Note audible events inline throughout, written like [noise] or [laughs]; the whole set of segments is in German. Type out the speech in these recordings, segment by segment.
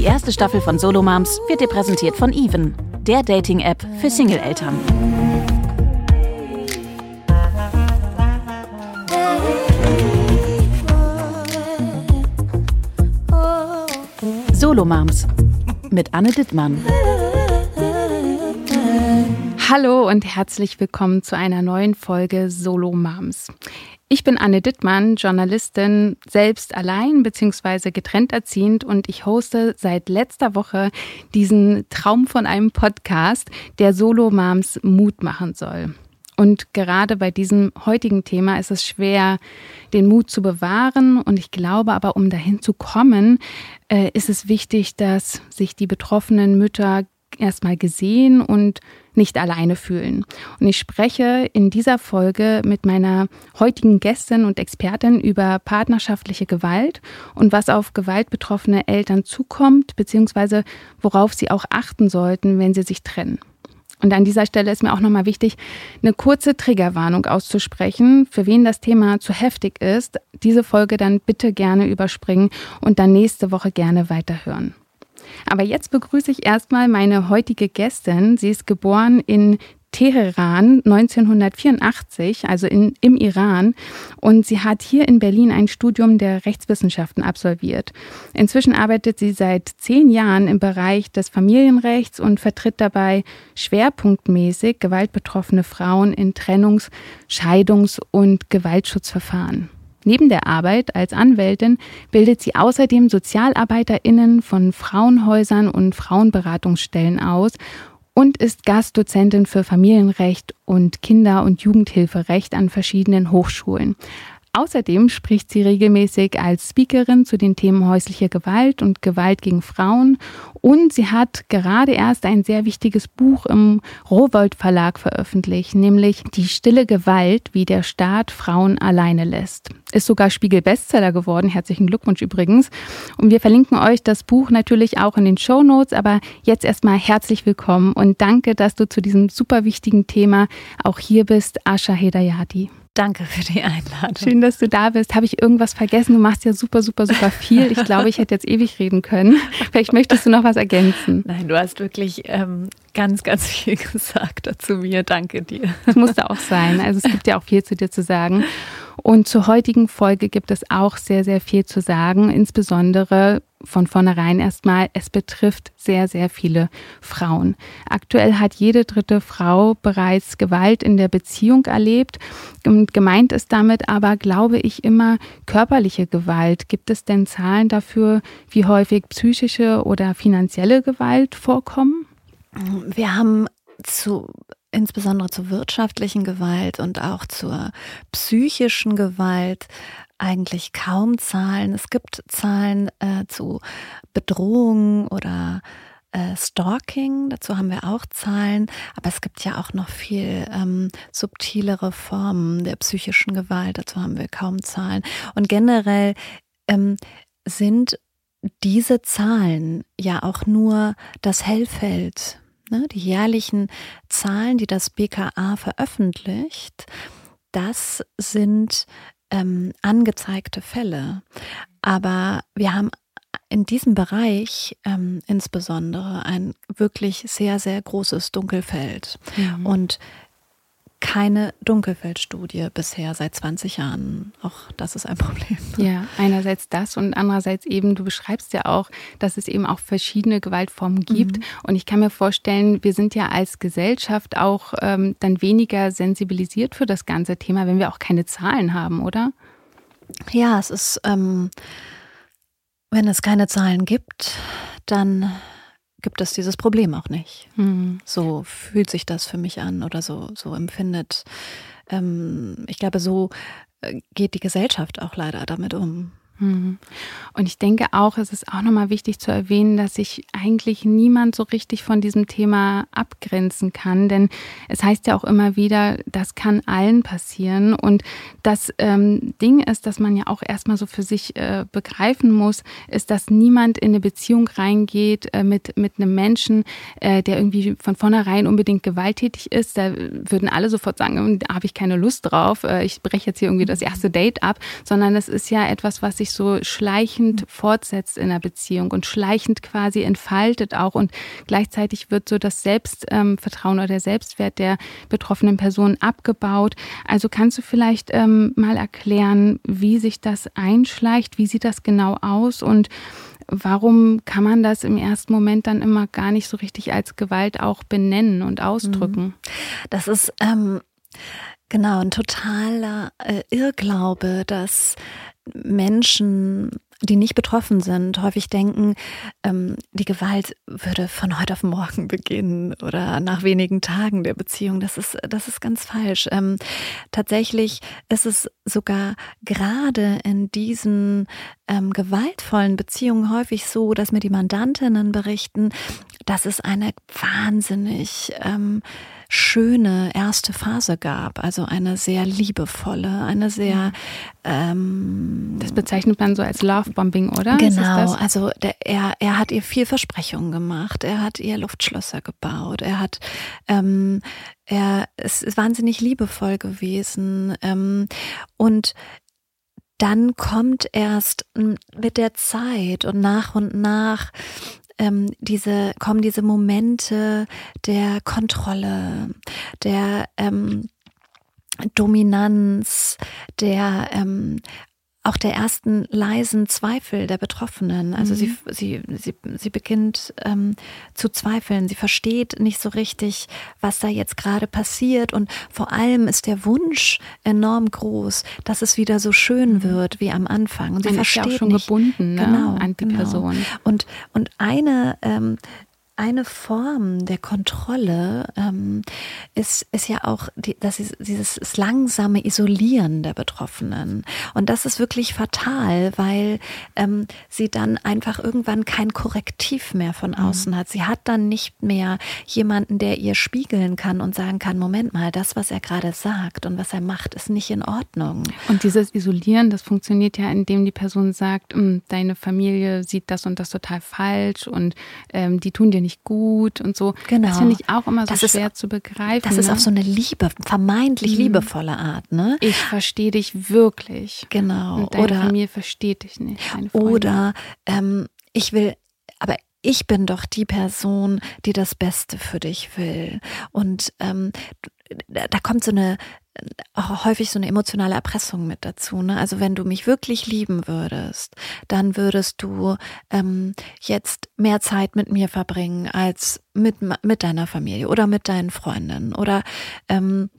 Die erste Staffel von Solo Moms wird dir präsentiert von Even, der Dating-App für Single-Eltern. Solo Moms mit Anne Dittmann. Hallo und herzlich willkommen zu einer neuen Folge Solo Moms. Ich bin Anne Dittmann, Journalistin, selbst allein bzw. getrennt erziehend und ich hoste seit letzter Woche diesen Traum von einem Podcast, der Solo Moms Mut machen soll. Und gerade bei diesem heutigen Thema ist es schwer, den Mut zu bewahren. Und ich glaube aber, um dahin zu kommen, äh, ist es wichtig, dass sich die betroffenen Mütter erstmal gesehen und nicht alleine fühlen. Und ich spreche in dieser Folge mit meiner heutigen Gästin und Expertin über partnerschaftliche Gewalt und was auf gewaltbetroffene Eltern zukommt, beziehungsweise worauf sie auch achten sollten, wenn sie sich trennen. Und an dieser Stelle ist mir auch nochmal wichtig, eine kurze Triggerwarnung auszusprechen. Für wen das Thema zu heftig ist, diese Folge dann bitte gerne überspringen und dann nächste Woche gerne weiterhören. Aber jetzt begrüße ich erstmal meine heutige Gästin. Sie ist geboren in Teheran 1984, also in, im Iran. Und sie hat hier in Berlin ein Studium der Rechtswissenschaften absolviert. Inzwischen arbeitet sie seit zehn Jahren im Bereich des Familienrechts und vertritt dabei schwerpunktmäßig gewaltbetroffene Frauen in Trennungs-, Scheidungs- und Gewaltschutzverfahren. Neben der Arbeit als Anwältin bildet sie außerdem Sozialarbeiterinnen von Frauenhäusern und Frauenberatungsstellen aus und ist Gastdozentin für Familienrecht und Kinder- und Jugendhilferecht an verschiedenen Hochschulen. Außerdem spricht sie regelmäßig als Speakerin zu den Themen häusliche Gewalt und Gewalt gegen Frauen und sie hat gerade erst ein sehr wichtiges Buch im Rowold Verlag veröffentlicht, nämlich Die stille Gewalt, wie der Staat Frauen alleine lässt. Ist sogar Spiegel Bestseller geworden. Herzlichen Glückwunsch übrigens. Und wir verlinken euch das Buch natürlich auch in den Show Notes, aber jetzt erstmal herzlich willkommen und danke, dass du zu diesem super wichtigen Thema auch hier bist, Asha Hedayati. Danke für die Einladung. Schön, dass du da bist. Habe ich irgendwas vergessen? Du machst ja super, super, super viel. Ich glaube, ich hätte jetzt ewig reden können. Vielleicht möchtest du noch was ergänzen. Nein, du hast wirklich ähm, ganz, ganz viel [laughs] gesagt dazu mir. Danke dir. Das musste auch sein. Also es gibt ja auch viel zu dir zu sagen. Und zur heutigen Folge gibt es auch sehr, sehr viel zu sagen, insbesondere von vornherein erstmal, es betrifft sehr, sehr viele Frauen. Aktuell hat jede dritte Frau bereits Gewalt in der Beziehung erlebt. Und gemeint ist damit aber, glaube ich, immer körperliche Gewalt. Gibt es denn Zahlen dafür, wie häufig psychische oder finanzielle Gewalt vorkommen? Wir haben zu insbesondere zur wirtschaftlichen Gewalt und auch zur psychischen Gewalt eigentlich kaum Zahlen. Es gibt Zahlen äh, zu Bedrohungen oder äh, Stalking, dazu haben wir auch Zahlen, aber es gibt ja auch noch viel ähm, subtilere Formen der psychischen Gewalt, dazu haben wir kaum Zahlen. Und generell ähm, sind diese Zahlen ja auch nur das Hellfeld, ne? die jährlichen Zahlen, die das BKA veröffentlicht. Das sind ähm, angezeigte Fälle. Aber wir haben in diesem Bereich ähm, insbesondere ein wirklich sehr, sehr großes Dunkelfeld. Mhm. Und keine Dunkelfeldstudie bisher seit 20 Jahren. Auch das ist ein Problem. Ja, einerseits das und andererseits eben, du beschreibst ja auch, dass es eben auch verschiedene Gewaltformen gibt. Mhm. Und ich kann mir vorstellen, wir sind ja als Gesellschaft auch ähm, dann weniger sensibilisiert für das ganze Thema, wenn wir auch keine Zahlen haben, oder? Ja, es ist, ähm, wenn es keine Zahlen gibt, dann gibt es dieses Problem auch nicht. Mhm. So fühlt sich das für mich an oder so, so empfindet. Ähm, ich glaube, so äh, geht die Gesellschaft auch leider damit um. Mhm. Und ich denke auch, es ist auch nochmal wichtig zu erwähnen, dass sich eigentlich niemand so richtig von diesem Thema abgrenzen kann. Denn es heißt ja auch immer wieder, das kann allen passieren. Und das ähm, Ding ist, dass man ja auch erstmal so für sich äh, begreifen muss, ist, dass niemand in eine Beziehung reingeht äh, mit, mit einem Menschen, äh, der irgendwie von vornherein unbedingt gewalttätig ist. Da würden alle sofort sagen, hm, da habe ich keine Lust drauf. Äh, ich breche jetzt hier irgendwie das erste Date ab. Sondern es ist ja etwas, was sich sich so schleichend fortsetzt in der Beziehung und schleichend quasi entfaltet auch und gleichzeitig wird so das Selbstvertrauen oder der Selbstwert der betroffenen Person abgebaut. Also kannst du vielleicht ähm, mal erklären, wie sich das einschleicht, wie sieht das genau aus und warum kann man das im ersten Moment dann immer gar nicht so richtig als Gewalt auch benennen und ausdrücken? Mhm. Das ist ähm, genau ein totaler äh, Irrglaube, dass Menschen die nicht betroffen sind, häufig denken, ähm, die Gewalt würde von heute auf morgen beginnen oder nach wenigen Tagen der Beziehung. Das ist, das ist ganz falsch. Ähm, tatsächlich ist es sogar gerade in diesen ähm, gewaltvollen Beziehungen häufig so, dass mir die Mandantinnen berichten, dass es eine wahnsinnig ähm, schöne erste Phase gab, also eine sehr liebevolle, eine sehr ähm, das bezeichnet man so als Lovebombing, oder? Genau, also der, er, er hat ihr viel Versprechungen gemacht, er hat ihr Luftschlösser gebaut, er hat ähm, er ist wahnsinnig liebevoll gewesen ähm, und dann kommt erst mit der Zeit und nach und nach ähm, diese, kommen diese Momente der Kontrolle, der ähm, Dominanz, der ähm, auch der ersten leisen Zweifel der Betroffenen. Also mhm. sie, sie, sie, sie beginnt ähm, zu zweifeln. Sie versteht nicht so richtig, was da jetzt gerade passiert. Und vor allem ist der Wunsch enorm groß, dass es wieder so schön mhm. wird wie am Anfang. Und sie Man versteht ist ja auch schon nicht, gebunden ne? genau, an die genau. Person. Und, und eine ähm, eine Form der Kontrolle ähm, ist, ist ja auch die, das ist dieses langsame Isolieren der Betroffenen. Und das ist wirklich fatal, weil ähm, sie dann einfach irgendwann kein Korrektiv mehr von mhm. außen mhm. hat. Sie hat dann nicht mehr jemanden, der ihr spiegeln kann und sagen kann, Moment mal, das, was er gerade sagt und was er macht, ist nicht in Ordnung. Und dieses Isolieren, das funktioniert ja, indem die Person sagt, hm, deine Familie sieht das und das total falsch und ähm, die tun dir nicht nicht gut und so. Genau. Das finde ich auch immer so das schwer ist, zu begreifen. Das ist ne? auf so eine Liebe, vermeintlich mhm. liebevolle Art, ne? Ich verstehe dich wirklich. Genau. Und deine oder, Familie versteht dich nicht. Oder ähm, ich will, aber ich bin doch die Person, die das Beste für dich will. Und ähm, da kommt so eine auch häufig so eine emotionale Erpressung mit dazu. Ne? Also wenn du mich wirklich lieben würdest, dann würdest du ähm, jetzt mehr Zeit mit mir verbringen als mit, mit deiner Familie oder mit deinen Freundinnen oder ähm,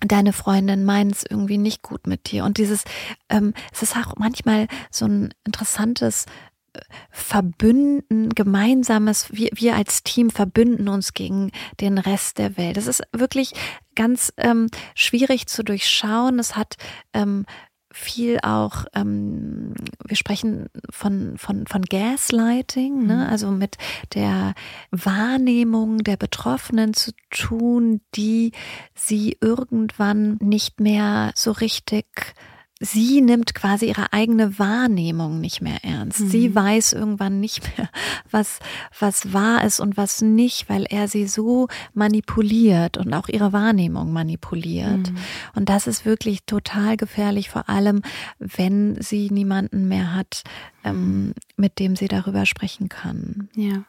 deine Freundin meint es irgendwie nicht gut mit dir. Und dieses, ähm, es ist auch manchmal so ein interessantes verbünden, gemeinsames, wir, wir als Team verbünden uns gegen den Rest der Welt. Das ist wirklich ganz ähm, schwierig zu durchschauen. Es hat ähm, viel auch, ähm, wir sprechen von, von, von Gaslighting, ne? Mhm. also mit der Wahrnehmung der Betroffenen zu tun, die sie irgendwann nicht mehr so richtig sie nimmt quasi ihre eigene Wahrnehmung nicht mehr ernst. Mhm. Sie weiß irgendwann nicht mehr, was, was wahr ist und was nicht, weil er sie so manipuliert und auch ihre Wahrnehmung manipuliert. Mhm. Und das ist wirklich total gefährlich, vor allem wenn sie niemanden mehr hat, ähm, mit dem sie darüber sprechen kann. Ja.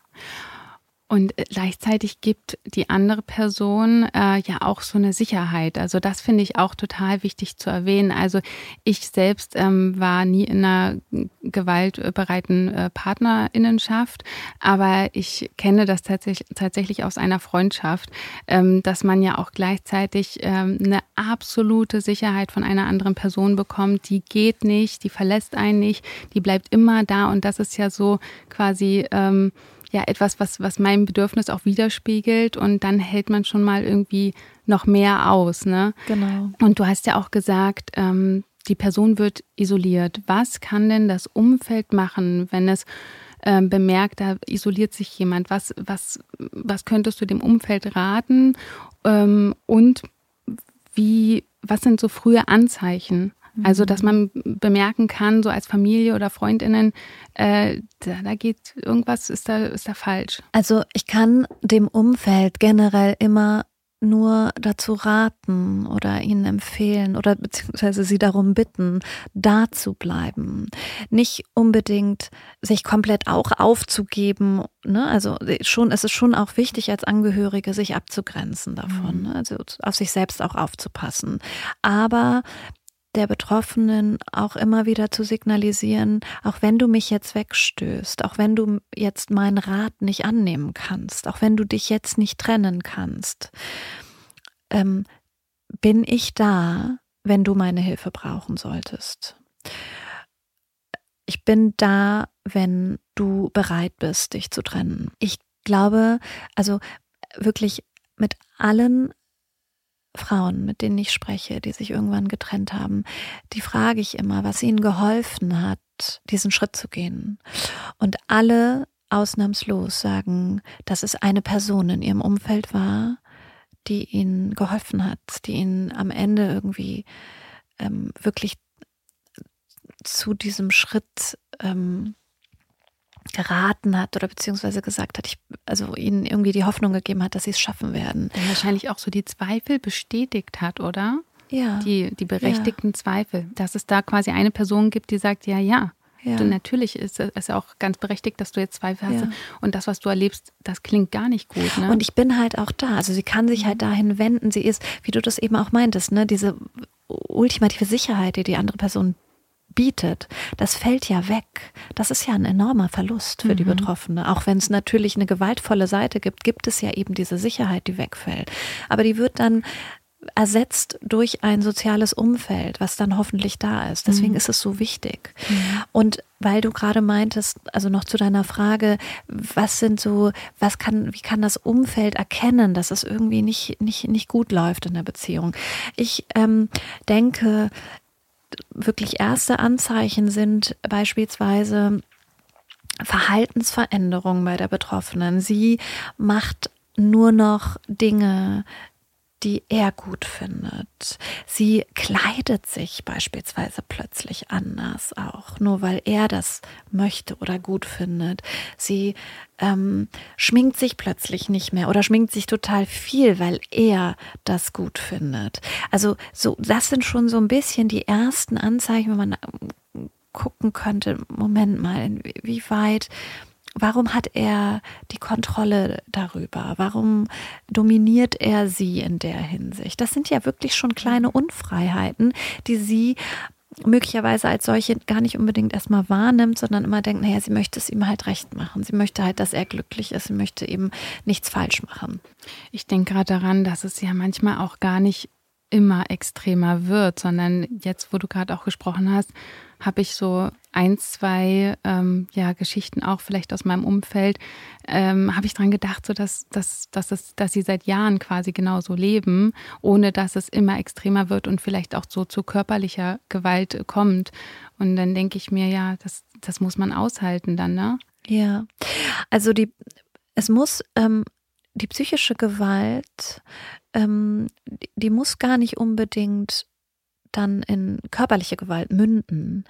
Und gleichzeitig gibt die andere Person äh, ja auch so eine Sicherheit. Also das finde ich auch total wichtig zu erwähnen. Also ich selbst ähm, war nie in einer gewaltbereiten äh, Partnerinnenschaft, aber ich kenne das tatsächlich, tatsächlich aus einer Freundschaft, ähm, dass man ja auch gleichzeitig ähm, eine absolute Sicherheit von einer anderen Person bekommt. Die geht nicht, die verlässt einen nicht, die bleibt immer da und das ist ja so quasi ähm, ja etwas, was, was mein Bedürfnis auch widerspiegelt und dann hält man schon mal irgendwie noch mehr aus. Ne? Genau. Und du hast ja auch gesagt, ähm, die Person wird isoliert. Was kann denn das Umfeld machen, wenn es ähm, bemerkt, da isoliert sich jemand? Was, was, was könntest du dem Umfeld raten? Ähm, und wie, was sind so frühe Anzeichen? Also, dass man bemerken kann, so als Familie oder Freundinnen, äh, da, da geht irgendwas, ist da, ist da falsch. Also, ich kann dem Umfeld generell immer nur dazu raten oder ihnen empfehlen oder beziehungsweise sie darum bitten, da zu bleiben. Nicht unbedingt sich komplett auch aufzugeben. Ne? Also schon, es ist schon auch wichtig als Angehörige, sich abzugrenzen davon, mhm. ne? also auf sich selbst auch aufzupassen. Aber der Betroffenen auch immer wieder zu signalisieren, auch wenn du mich jetzt wegstößt, auch wenn du jetzt meinen Rat nicht annehmen kannst, auch wenn du dich jetzt nicht trennen kannst, ähm, bin ich da, wenn du meine Hilfe brauchen solltest. Ich bin da, wenn du bereit bist, dich zu trennen. Ich glaube, also wirklich mit allen Frauen, mit denen ich spreche, die sich irgendwann getrennt haben, die frage ich immer, was ihnen geholfen hat, diesen Schritt zu gehen. Und alle ausnahmslos sagen, dass es eine Person in ihrem Umfeld war, die ihnen geholfen hat, die ihnen am Ende irgendwie ähm, wirklich zu diesem Schritt ähm, geraten hat oder beziehungsweise gesagt hat, ich, also ihnen irgendwie die Hoffnung gegeben hat, dass sie es schaffen werden. Und wahrscheinlich auch so die Zweifel bestätigt hat, oder? Ja. Die, die berechtigten ja. Zweifel. Dass es da quasi eine Person gibt, die sagt, ja, ja. Ja. Und natürlich ist es auch ganz berechtigt, dass du jetzt Zweifel hast. Ja. Und das, was du erlebst, das klingt gar nicht gut. Ne? Und ich bin halt auch da. Also sie kann sich halt dahin wenden. Sie ist, wie du das eben auch meintest, ne, diese ultimative Sicherheit, die die andere Person bietet, das fällt ja weg. Das ist ja ein enormer Verlust für mhm. die Betroffene. Auch wenn es natürlich eine gewaltvolle Seite gibt, gibt es ja eben diese Sicherheit, die wegfällt. Aber die wird dann ersetzt durch ein soziales Umfeld, was dann hoffentlich da ist. Deswegen mhm. ist es so wichtig. Mhm. Und weil du gerade meintest, also noch zu deiner Frage, was sind so, was kann, wie kann das Umfeld erkennen, dass es irgendwie nicht, nicht, nicht gut läuft in der Beziehung? Ich ähm, denke, wirklich erste Anzeichen sind beispielsweise Verhaltensveränderungen bei der Betroffenen. Sie macht nur noch Dinge, die er gut findet. Sie kleidet sich beispielsweise plötzlich anders auch, nur weil er das möchte oder gut findet. Sie ähm, schminkt sich plötzlich nicht mehr oder schminkt sich total viel, weil er das gut findet. Also so, das sind schon so ein bisschen die ersten Anzeichen, wenn man gucken könnte, Moment mal, wie weit warum hat er die Kontrolle darüber? Warum dominiert er sie in der Hinsicht? Das sind ja wirklich schon kleine Unfreiheiten, die sie möglicherweise als solche gar nicht unbedingt erstmal wahrnimmt, sondern immer denkt, naja, sie möchte es ihm halt recht machen. Sie möchte halt, dass er glücklich ist. Sie möchte eben nichts falsch machen. Ich denke gerade daran, dass es ja manchmal auch gar nicht immer extremer wird, sondern jetzt, wo du gerade auch gesprochen hast, habe ich so ein, zwei ähm, ja, Geschichten auch vielleicht aus meinem Umfeld, ähm, habe ich dran gedacht, so dass, dass, dass, es, dass sie seit Jahren quasi genauso leben, ohne dass es immer extremer wird und vielleicht auch so zu körperlicher Gewalt kommt. Und dann denke ich mir, ja, das, das muss man aushalten dann, ne? Ja, also die, es muss ähm, die psychische Gewalt, ähm, die, die muss gar nicht unbedingt dann in körperliche Gewalt münden.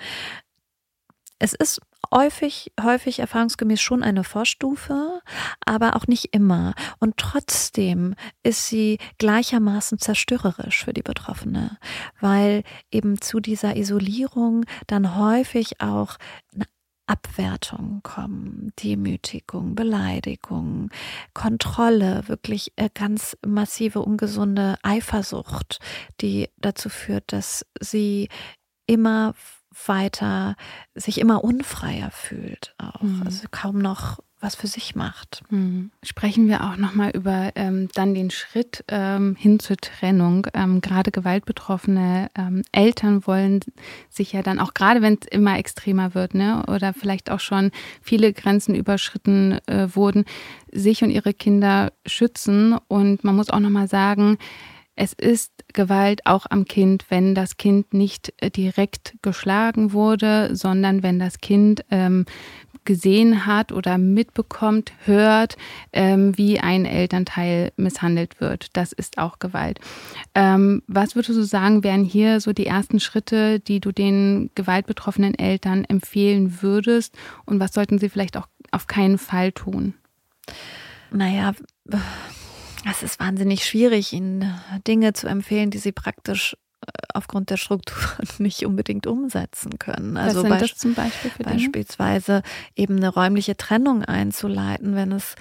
Es ist häufig, häufig erfahrungsgemäß schon eine Vorstufe, aber auch nicht immer. Und trotzdem ist sie gleichermaßen zerstörerisch für die Betroffene, weil eben zu dieser Isolierung dann häufig auch eine Abwertung kommen, Demütigung, Beleidigung, Kontrolle, wirklich äh, ganz massive ungesunde Eifersucht, die dazu führt, dass sie immer weiter sich immer unfreier fühlt auch. Mhm. Also kaum noch was für sich macht. Mhm. Sprechen wir auch nochmal über ähm, dann den Schritt ähm, hin zur Trennung. Ähm, gerade gewaltbetroffene ähm, Eltern wollen sich ja dann auch, gerade wenn es immer extremer wird, ne, oder vielleicht auch schon viele Grenzen überschritten äh, wurden, sich und ihre Kinder schützen. Und man muss auch nochmal sagen, es ist Gewalt auch am Kind, wenn das Kind nicht äh, direkt geschlagen wurde, sondern wenn das Kind ähm, gesehen hat oder mitbekommt, hört, ähm, wie ein Elternteil misshandelt wird. Das ist auch Gewalt. Ähm, was würdest du sagen, wären hier so die ersten Schritte, die du den gewaltbetroffenen Eltern empfehlen würdest? Und was sollten sie vielleicht auch auf keinen Fall tun? Naja, es ist wahnsinnig schwierig, ihnen Dinge zu empfehlen, die sie praktisch äh, aufgrund der Struktur [laughs] nicht unbedingt umsetzen können. Also Beispiel für beispielsweise eben eine räumliche Trennung einzuleiten, wenn es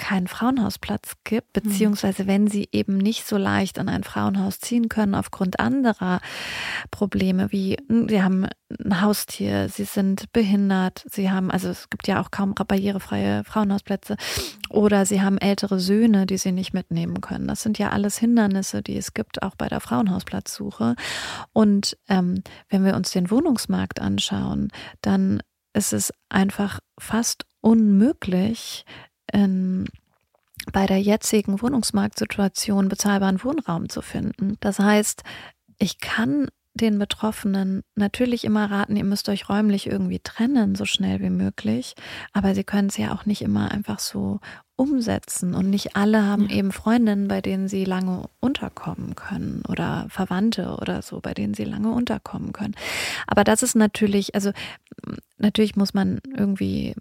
keinen Frauenhausplatz gibt, mhm. beziehungsweise wenn sie eben nicht so leicht an ein Frauenhaus ziehen können aufgrund anderer Probleme, wie hm, sie haben ein Haustier, sie sind behindert, sie haben, also es gibt ja auch kaum barrierefreie Frauenhausplätze, oder sie haben ältere Söhne, die sie nicht mitnehmen können. Das sind ja alles Hindernisse, die es gibt, auch bei der Frauenhausplatzsuche. Und ähm, wenn wir uns den Wohnungsmarkt anschauen, dann ist es einfach fast unmöglich, in, bei der jetzigen Wohnungsmarktsituation bezahlbaren Wohnraum zu finden. Das heißt, ich kann den Betroffenen natürlich immer raten, ihr müsst euch räumlich irgendwie trennen, so schnell wie möglich. Aber sie können es ja auch nicht immer einfach so umsetzen. Und nicht alle haben ja. eben Freundinnen, bei denen sie lange unterkommen können oder Verwandte oder so, bei denen sie lange unterkommen können. Aber das ist natürlich, also natürlich muss man irgendwie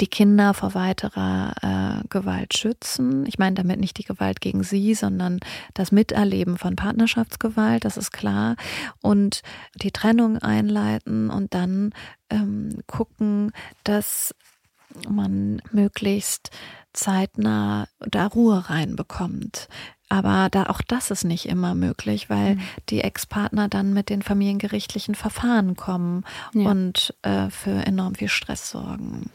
die Kinder vor weiterer äh, Gewalt schützen. Ich meine damit nicht die Gewalt gegen sie, sondern das Miterleben von Partnerschaftsgewalt, das ist klar. Und die Trennung einleiten und dann ähm, gucken, dass man möglichst zeitnah da Ruhe reinbekommt. Aber da auch das ist nicht immer möglich, weil mhm. die Ex-Partner dann mit den familiengerichtlichen Verfahren kommen ja. und äh, für enorm viel Stress sorgen.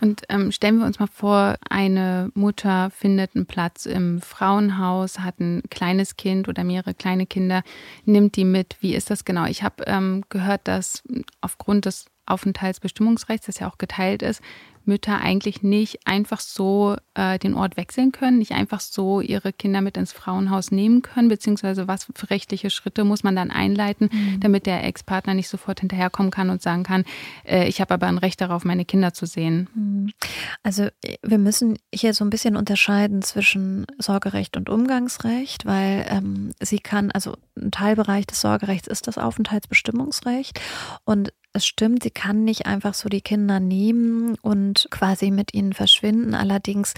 Und ähm, stellen wir uns mal vor, eine Mutter findet einen Platz im Frauenhaus, hat ein kleines Kind oder mehrere kleine Kinder, nimmt die mit. Wie ist das genau? Ich habe ähm, gehört, dass aufgrund des Aufenthaltsbestimmungsrechts, das ja auch geteilt ist, Mütter eigentlich nicht einfach so äh, den Ort wechseln können, nicht einfach so ihre Kinder mit ins Frauenhaus nehmen können, beziehungsweise was für rechtliche Schritte muss man dann einleiten, mhm. damit der Ex-Partner nicht sofort hinterherkommen kann und sagen kann, äh, ich habe aber ein Recht darauf, meine Kinder zu sehen. Mhm. Also wir müssen hier so ein bisschen unterscheiden zwischen Sorgerecht und Umgangsrecht, weil ähm, sie kann, also ein Teilbereich des Sorgerechts ist das Aufenthaltsbestimmungsrecht und es stimmt, sie kann nicht einfach so die Kinder nehmen und quasi mit ihnen verschwinden. Allerdings,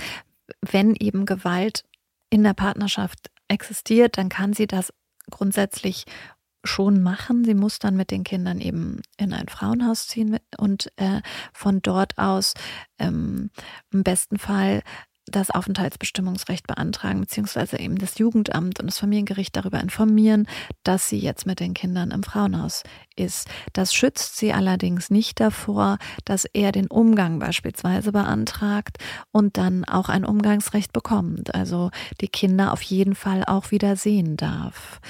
wenn eben Gewalt in der Partnerschaft existiert, dann kann sie das grundsätzlich schon machen. Sie muss dann mit den Kindern eben in ein Frauenhaus ziehen und äh, von dort aus ähm, im besten Fall das Aufenthaltsbestimmungsrecht beantragen, beziehungsweise eben das Jugendamt und das Familiengericht darüber informieren, dass sie jetzt mit den Kindern im Frauenhaus ist. Das schützt sie allerdings nicht davor, dass er den Umgang beispielsweise beantragt und dann auch ein Umgangsrecht bekommt. Also die Kinder auf jeden Fall auch wieder sehen darf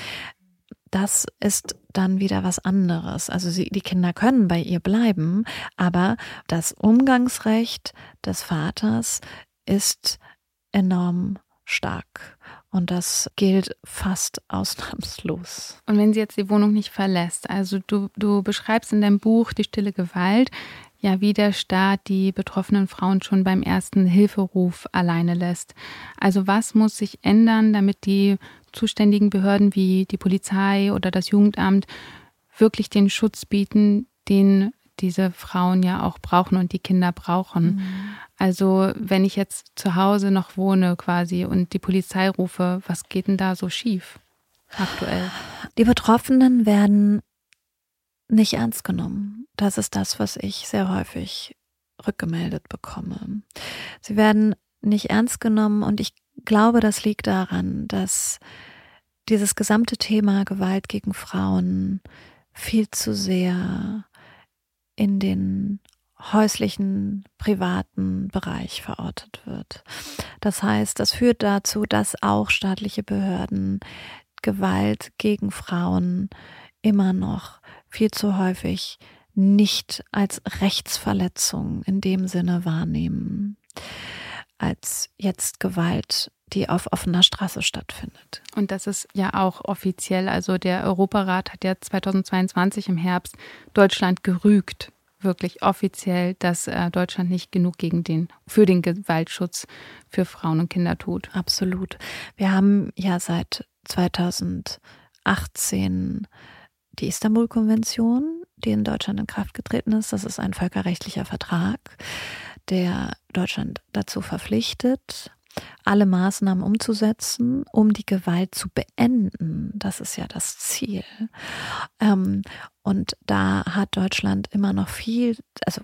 das ist dann wieder was anderes. Also sie, die Kinder können bei ihr bleiben, aber das Umgangsrecht des Vaters ist enorm stark. Und das gilt fast [laughs] ausnahmslos. Und wenn sie jetzt die Wohnung nicht verlässt, also du, du beschreibst in deinem Buch die stille Gewalt, ja, wie der Staat die betroffenen Frauen schon beim ersten Hilferuf alleine lässt. Also was muss sich ändern, damit die zuständigen Behörden wie die Polizei oder das Jugendamt wirklich den Schutz bieten, den diese Frauen ja auch brauchen und die Kinder brauchen. Mhm. Also wenn ich jetzt zu Hause noch wohne quasi und die Polizei rufe, was geht denn da so schief aktuell? Die Betroffenen werden nicht ernst genommen. Das ist das, was ich sehr häufig rückgemeldet bekomme. Sie werden nicht ernst genommen und ich glaube, das liegt daran, dass dieses gesamte Thema Gewalt gegen Frauen viel zu sehr in den häuslichen, privaten Bereich verortet wird. Das heißt, das führt dazu, dass auch staatliche Behörden Gewalt gegen Frauen immer noch viel zu häufig nicht als Rechtsverletzung in dem Sinne wahrnehmen, als jetzt Gewalt die auf offener Straße stattfindet. Und das ist ja auch offiziell. Also der Europarat hat ja 2022 im Herbst Deutschland gerügt, wirklich offiziell, dass äh, Deutschland nicht genug gegen den, für den Gewaltschutz für Frauen und Kinder tut. Absolut. Wir haben ja seit 2018 die Istanbul-Konvention, die in Deutschland in Kraft getreten ist. Das ist ein völkerrechtlicher Vertrag, der Deutschland dazu verpflichtet, alle Maßnahmen umzusetzen, um die Gewalt zu beenden. Das ist ja das Ziel. Ähm, und da hat Deutschland immer noch viel, also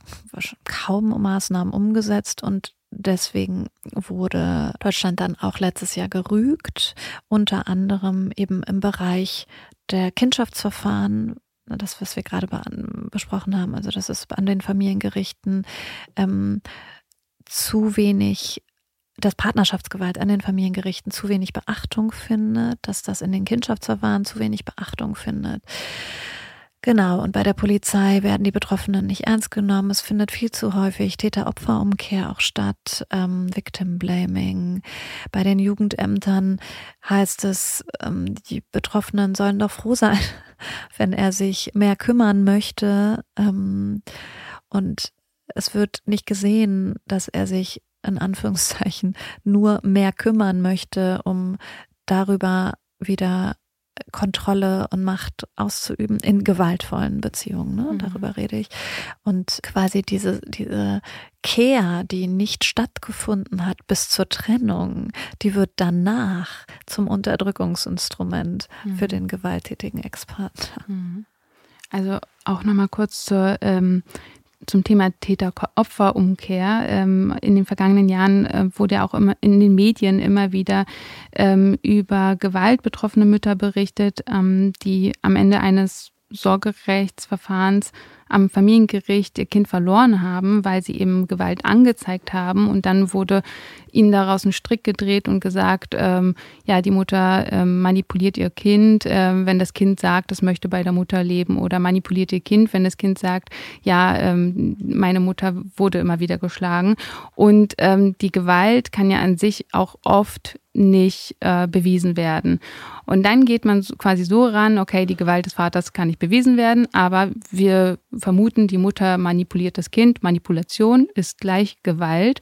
kaum Maßnahmen umgesetzt und Deswegen wurde Deutschland dann auch letztes Jahr gerügt, unter anderem eben im Bereich der Kindschaftsverfahren, das, was wir gerade besprochen haben, also dass es an den Familiengerichten ähm, zu wenig dass Partnerschaftsgewalt an den Familiengerichten zu wenig Beachtung findet, dass das in den Kindschaftsverfahren zu wenig Beachtung findet. Genau, und bei der Polizei werden die Betroffenen nicht ernst genommen. Es findet viel zu häufig Täter-Opfer-Umkehr auch statt, ähm, Victim-Blaming. Bei den Jugendämtern heißt es, ähm, die Betroffenen sollen doch froh sein, [laughs] wenn er sich mehr kümmern möchte. Ähm, und es wird nicht gesehen, dass er sich in Anführungszeichen nur mehr kümmern möchte, um darüber wieder Kontrolle und Macht auszuüben in gewaltvollen Beziehungen. Ne? Mhm. Darüber rede ich. Und quasi diese, diese Kehr, die nicht stattgefunden hat bis zur Trennung, die wird danach zum Unterdrückungsinstrument mhm. für den gewalttätigen Ex-Partner. Mhm. Also auch nochmal kurz zur ähm, zum Thema Täter-Opfer-Umkehr. Ähm, in den vergangenen Jahren äh, wurde auch immer in den Medien immer wieder ähm, über gewaltbetroffene Mütter berichtet, ähm, die am Ende eines Sorgerechtsverfahrens am Familiengericht ihr Kind verloren haben, weil sie eben Gewalt angezeigt haben. Und dann wurde ihnen daraus ein Strick gedreht und gesagt, ähm, ja, die Mutter ähm, manipuliert ihr Kind, ähm, wenn das Kind sagt, es möchte bei der Mutter leben oder manipuliert ihr Kind, wenn das Kind sagt, ja, ähm, meine Mutter wurde immer wieder geschlagen. Und ähm, die Gewalt kann ja an sich auch oft nicht äh, bewiesen werden. Und dann geht man quasi so ran, okay, die Gewalt des Vaters kann nicht bewiesen werden, aber wir vermuten, die Mutter manipuliert das Kind. Manipulation ist gleich Gewalt.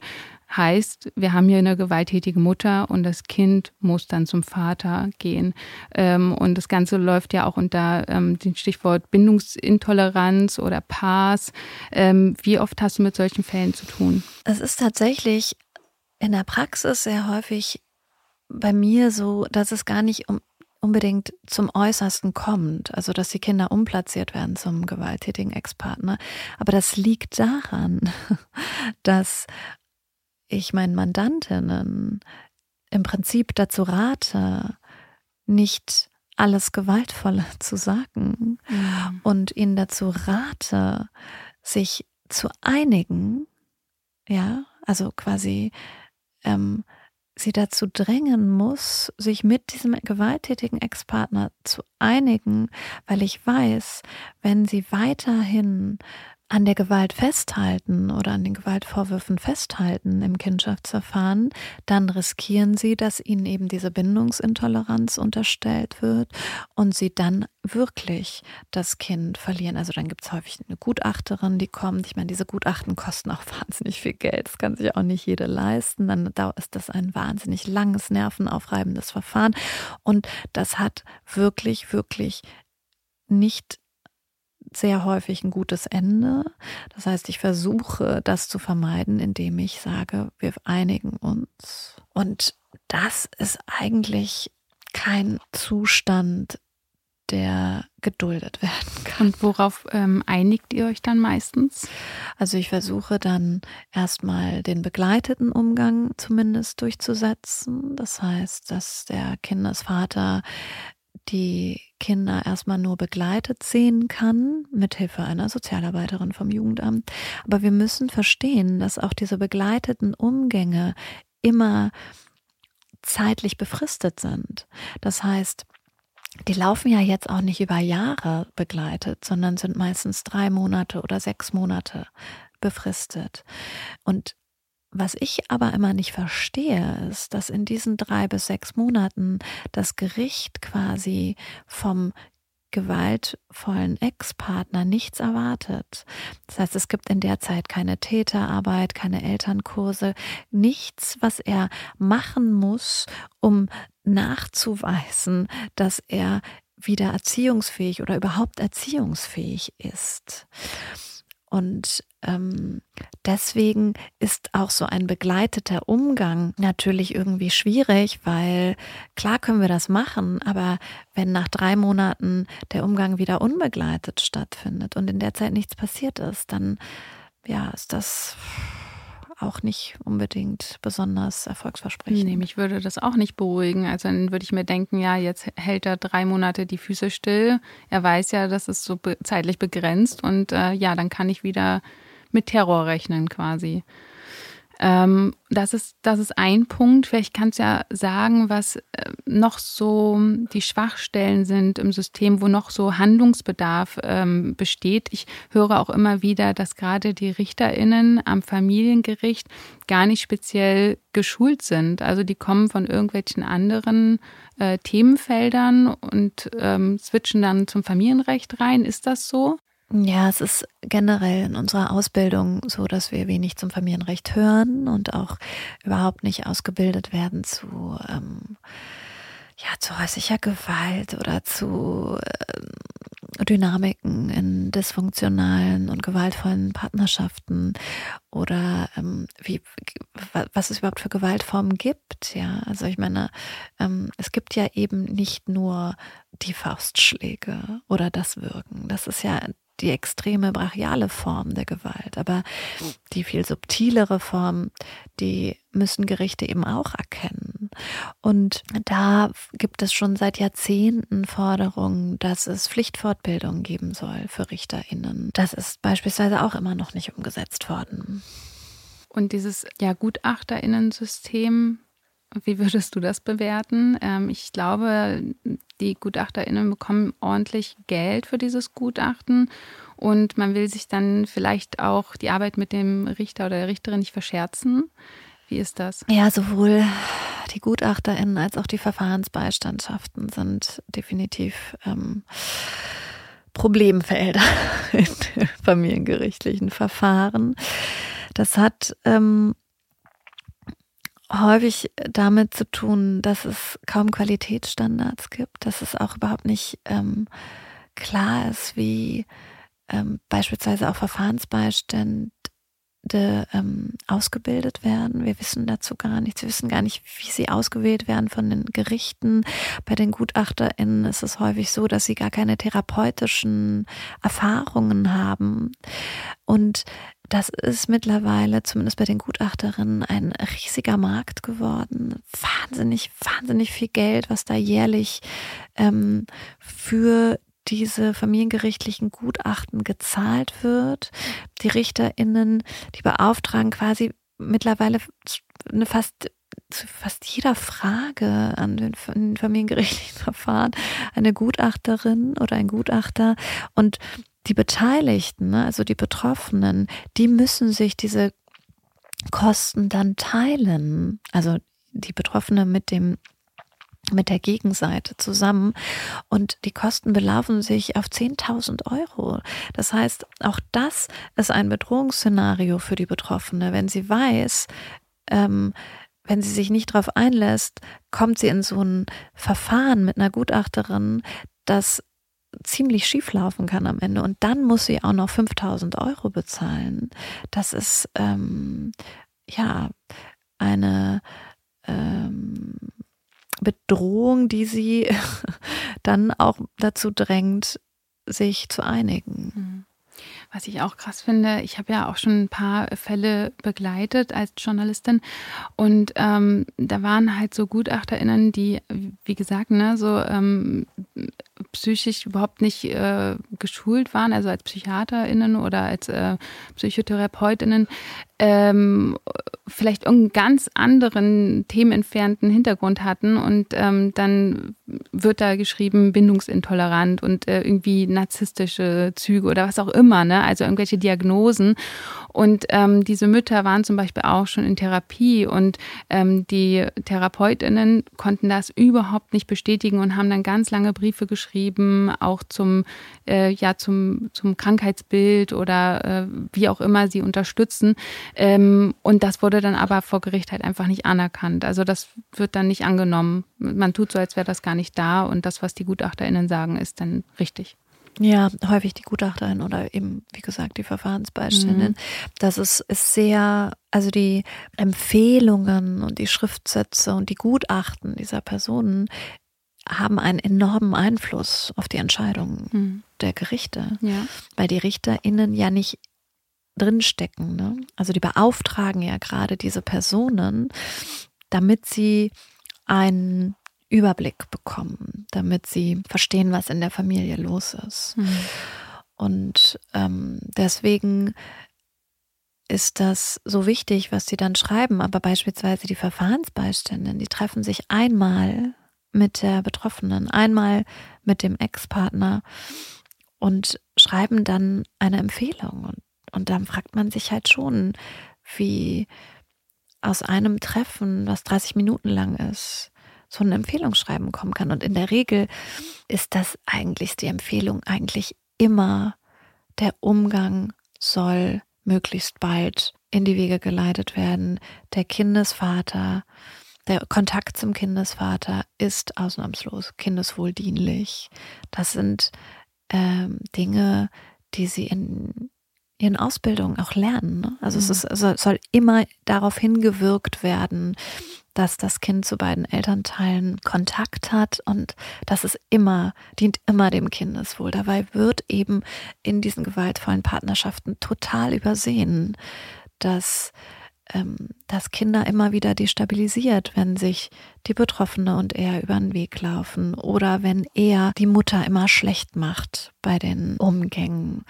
Heißt, wir haben hier eine gewalttätige Mutter und das Kind muss dann zum Vater gehen. Ähm, und das Ganze läuft ja auch unter ähm, dem Stichwort Bindungsintoleranz oder Pass. Ähm, wie oft hast du mit solchen Fällen zu tun? Es ist tatsächlich in der Praxis sehr häufig bei mir so, dass es gar nicht um, unbedingt zum Äußersten kommt, also dass die Kinder umplatziert werden zum gewalttätigen Ex-Partner. Aber das liegt daran, [laughs] dass ich meinen Mandantinnen im Prinzip dazu rate, nicht alles Gewaltvolle [laughs] zu sagen mhm. und ihnen dazu rate, sich zu einigen, ja, also quasi ähm, sie dazu drängen muss, sich mit diesem gewalttätigen Ex-Partner zu einigen, weil ich weiß, wenn sie weiterhin an der Gewalt festhalten oder an den Gewaltvorwürfen festhalten im Kindschaftsverfahren, dann riskieren sie, dass ihnen eben diese Bindungsintoleranz unterstellt wird und sie dann wirklich das Kind verlieren. Also dann gibt es häufig eine Gutachterin, die kommt. Ich meine, diese Gutachten kosten auch [laughs] wahnsinnig viel Geld. Das kann sich auch nicht jede leisten. Dann ist das ein wahnsinnig langes, nervenaufreibendes Verfahren. Und das hat wirklich, wirklich nicht sehr häufig ein gutes Ende. Das heißt, ich versuche das zu vermeiden, indem ich sage, wir einigen uns. Und das ist eigentlich kein Zustand, der geduldet [laughs] werden kann. Und worauf ähm, einigt ihr euch dann meistens? Also ich versuche dann erstmal den begleiteten Umgang zumindest durchzusetzen. Das heißt, dass der Kindesvater die Kinder erstmal nur begleitet sehen kann, mithilfe einer Sozialarbeiterin vom Jugendamt. Aber wir müssen verstehen, dass auch diese begleiteten Umgänge immer zeitlich befristet sind. Das heißt, die laufen ja jetzt auch nicht über Jahre begleitet, sondern sind meistens drei Monate oder sechs Monate befristet. Und was ich aber immer nicht verstehe, ist, dass in diesen drei bis sechs Monaten das Gericht quasi vom gewaltvollen Ex-Partner nichts erwartet. Das heißt, es gibt in der Zeit keine Täterarbeit, keine Elternkurse, nichts, was er machen muss, um nachzuweisen, dass er wieder erziehungsfähig oder überhaupt erziehungsfähig ist. Und ähm, deswegen ist auch so ein begleiteter Umgang natürlich irgendwie schwierig, weil klar können wir das machen, aber wenn nach drei Monaten der Umgang wieder unbegleitet stattfindet und in der Zeit nichts passiert ist, dann ja, ist das auch nicht unbedingt besonders erfolgsversprechend. Nee, mich würde das auch nicht beruhigen. Also dann würde ich mir denken, ja, jetzt hält er drei Monate die Füße still. Er weiß ja, das ist so zeitlich begrenzt und äh, ja, dann kann ich wieder mit Terror rechnen quasi. Ähm, das, ist, das ist ein Punkt. Vielleicht kannst du ja sagen, was äh, noch so die Schwachstellen sind im System, wo noch so Handlungsbedarf ähm, besteht. Ich höre auch immer wieder, dass gerade die RichterInnen am Familiengericht gar nicht speziell geschult sind. Also die kommen von irgendwelchen anderen äh, Themenfeldern und ähm, switchen dann zum Familienrecht rein. Ist das so? Ja, es ist generell in unserer Ausbildung so, dass wir wenig zum Familienrecht hören und auch überhaupt nicht ausgebildet werden zu, ähm, ja, zu häuslicher Gewalt oder zu äh, Dynamiken in dysfunktionalen und gewaltvollen Partnerschaften oder ähm, wie, was es überhaupt für Gewaltformen gibt. Ja, also ich meine, ähm, es gibt ja eben nicht nur die Faustschläge oder das Wirken. Das ist ja die extreme brachiale Form der Gewalt. Aber die viel subtilere Form, die müssen Gerichte eben auch erkennen. Und da gibt es schon seit Jahrzehnten Forderungen, dass es Pflichtfortbildung geben soll für RichterInnen. Das ist beispielsweise auch immer noch nicht umgesetzt worden. Und dieses ja, GutachterInnen-System wie würdest du das bewerten? Ähm, ich glaube, die GutachterInnen bekommen ordentlich Geld für dieses Gutachten und man will sich dann vielleicht auch die Arbeit mit dem Richter oder der Richterin nicht verscherzen. Wie ist das? Ja, sowohl die GutachterInnen als auch die Verfahrensbeistandschaften sind definitiv ähm, Problemfelder [laughs] in familiengerichtlichen Verfahren. Das hat ähm, häufig damit zu tun, dass es kaum Qualitätsstandards gibt, dass es auch überhaupt nicht ähm, klar ist, wie ähm, beispielsweise auch Verfahrensbeistände ähm, ausgebildet werden. Wir wissen dazu gar nichts. Wir wissen gar nicht, wie sie ausgewählt werden von den Gerichten. Bei den GutachterInnen ist es häufig so, dass sie gar keine therapeutischen Erfahrungen haben. Und das ist mittlerweile, zumindest bei den Gutachterinnen, ein riesiger Markt geworden. Wahnsinnig, wahnsinnig viel Geld, was da jährlich ähm, für diese familiengerichtlichen Gutachten gezahlt wird. Die RichterInnen, die beauftragen quasi mittlerweile eine fast zu fast jeder Frage an den, familiengerichtlichen Verfahren eine Gutachterin oder ein Gutachter und die Beteiligten, ne, also die Betroffenen, die müssen sich diese Kosten dann teilen. Also die Betroffene mit dem mit der Gegenseite zusammen und die Kosten belaufen sich auf 10.000 Euro. Das heißt, auch das ist ein Bedrohungsszenario für die Betroffene, wenn sie weiß, ähm, wenn sie sich nicht darauf einlässt, kommt sie in so ein Verfahren mit einer Gutachterin, das ziemlich schief laufen kann am Ende. Und dann muss sie auch noch 5000 Euro bezahlen. Das ist ähm, ja eine ähm, Bedrohung, die sie [laughs] dann auch dazu drängt, sich zu einigen. Mhm. Was ich auch krass finde, ich habe ja auch schon ein paar Fälle begleitet als Journalistin und ähm, da waren halt so GutachterInnen, die, wie gesagt, ne, so ähm, psychisch überhaupt nicht äh, geschult waren, also als PsychiaterInnen oder als äh, PsychotherapeutInnen, ähm, vielleicht irgendeinen ganz anderen themenentfernten Hintergrund hatten und ähm, dann wird da geschrieben bindungsintolerant und äh, irgendwie narzisstische Züge oder was auch immer, ne? also irgendwelche Diagnosen. Und ähm, diese Mütter waren zum Beispiel auch schon in Therapie und ähm, die Therapeutinnen konnten das überhaupt nicht bestätigen und haben dann ganz lange Briefe geschrieben, auch zum, äh, ja, zum, zum Krankheitsbild oder äh, wie auch immer sie unterstützen. Ähm, und das wurde dann aber vor Gericht halt einfach nicht anerkannt. Also das wird dann nicht angenommen. Man tut so, als wäre das gar nicht da und das, was die GutachterInnen sagen, ist dann richtig. Ja, häufig die Gutachterin oder eben, wie gesagt, die Verfahrensbeiständin. Mhm. Das ist, ist sehr, also die Empfehlungen und die Schriftsätze und die Gutachten dieser Personen haben einen enormen Einfluss auf die Entscheidungen mhm. der Gerichte, ja. weil die RichterInnen ja nicht drinstecken. Ne? Also die beauftragen ja gerade diese Personen, damit sie einen Überblick bekommen, damit sie verstehen, was in der Familie los ist. Mhm. Und ähm, deswegen ist das so wichtig, was sie dann schreiben. Aber beispielsweise die Verfahrensbeiständin, die treffen sich einmal mit der Betroffenen, einmal mit dem Ex-Partner und schreiben dann eine Empfehlung. Und, und dann fragt man sich halt schon, wie aus einem Treffen, was 30 Minuten lang ist, so ein Empfehlungsschreiben kommen kann. Und in der Regel ist das eigentlich die Empfehlung eigentlich immer, der Umgang soll möglichst bald in die Wege geleitet werden. Der Kindesvater, der Kontakt zum Kindesvater ist ausnahmslos kindeswohldienlich. Das sind ähm, Dinge, die sie in ihren Ausbildungen auch lernen. Ne? Also mhm. es, ist, es soll immer darauf hingewirkt werden, dass das Kind zu beiden Elternteilen Kontakt hat und das ist immer, dient immer dem Kindeswohl. Dabei wird eben in diesen gewaltvollen Partnerschaften total übersehen, dass ähm, dass Kinder immer wieder destabilisiert, wenn sich die Betroffene und er über den Weg laufen oder wenn er die Mutter immer schlecht macht bei den Umgängen.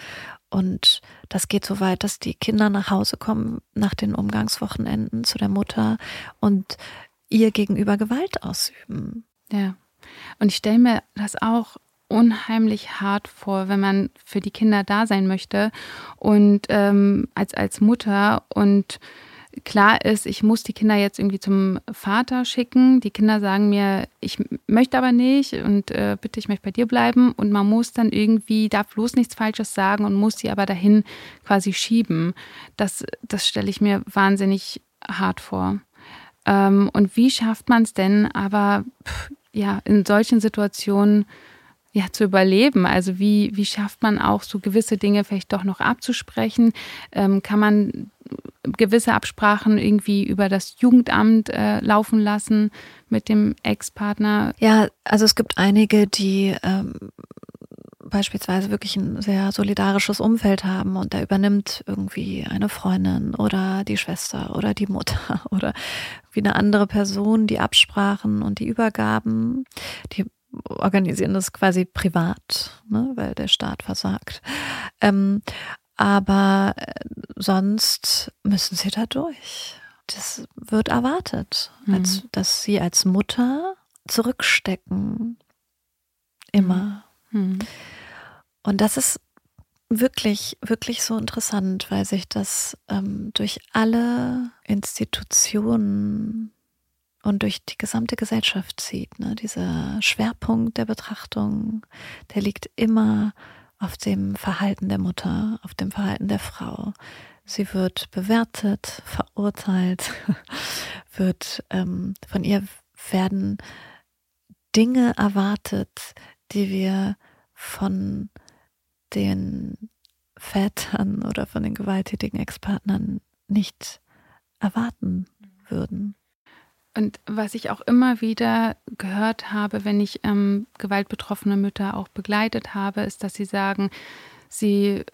Und das geht so weit, dass die Kinder nach Hause kommen nach den Umgangswochenenden zu der Mutter und ihr gegenüber Gewalt ausüben. Ja. Und ich stelle mir das auch unheimlich hart vor, wenn man für die Kinder da sein möchte und ähm, als, als Mutter und klar ist, ich muss die Kinder jetzt irgendwie zum Vater schicken. Die Kinder sagen mir, ich möchte aber nicht und äh, bitte, ich möchte bei dir bleiben. Und man muss dann irgendwie, darf bloß nichts Falsches sagen und muss sie aber dahin quasi schieben. Das, das stelle ich mir wahnsinnig hart vor. Ähm, und wie schafft man es denn aber, pff, ja, in solchen Situationen ja, zu überleben? Also wie, wie schafft man auch so gewisse Dinge vielleicht doch noch abzusprechen? Ähm, kann man gewisse Absprachen irgendwie über das Jugendamt äh, laufen lassen mit dem Ex-Partner? Ja, also es gibt einige, die ähm, beispielsweise wirklich ein sehr solidarisches Umfeld haben und da übernimmt irgendwie eine Freundin oder die Schwester oder die Mutter [laughs] oder wie eine andere Person die Absprachen und die Übergaben. Die organisieren das quasi privat, ne, weil der Staat versagt. Ähm, aber äh, sonst müssen sie da durch. Das wird erwartet, mhm. als, dass sie als Mutter zurückstecken. Immer. Mhm. Und das ist wirklich, wirklich so interessant, weil sich das ähm, durch alle Institutionen und durch die gesamte Gesellschaft zieht. Ne? Dieser Schwerpunkt der Betrachtung, der liegt immer auf dem Verhalten der Mutter, auf dem Verhalten der Frau. Sie wird bewertet, verurteilt, [laughs] wird ähm, von ihr werden Dinge erwartet, die wir von den Vätern oder von den gewalttätigen Ex-Partnern nicht erwarten würden. Und was ich auch immer wieder gehört habe, wenn ich ähm, gewaltbetroffene Mütter auch begleitet habe, ist, dass sie sagen, sie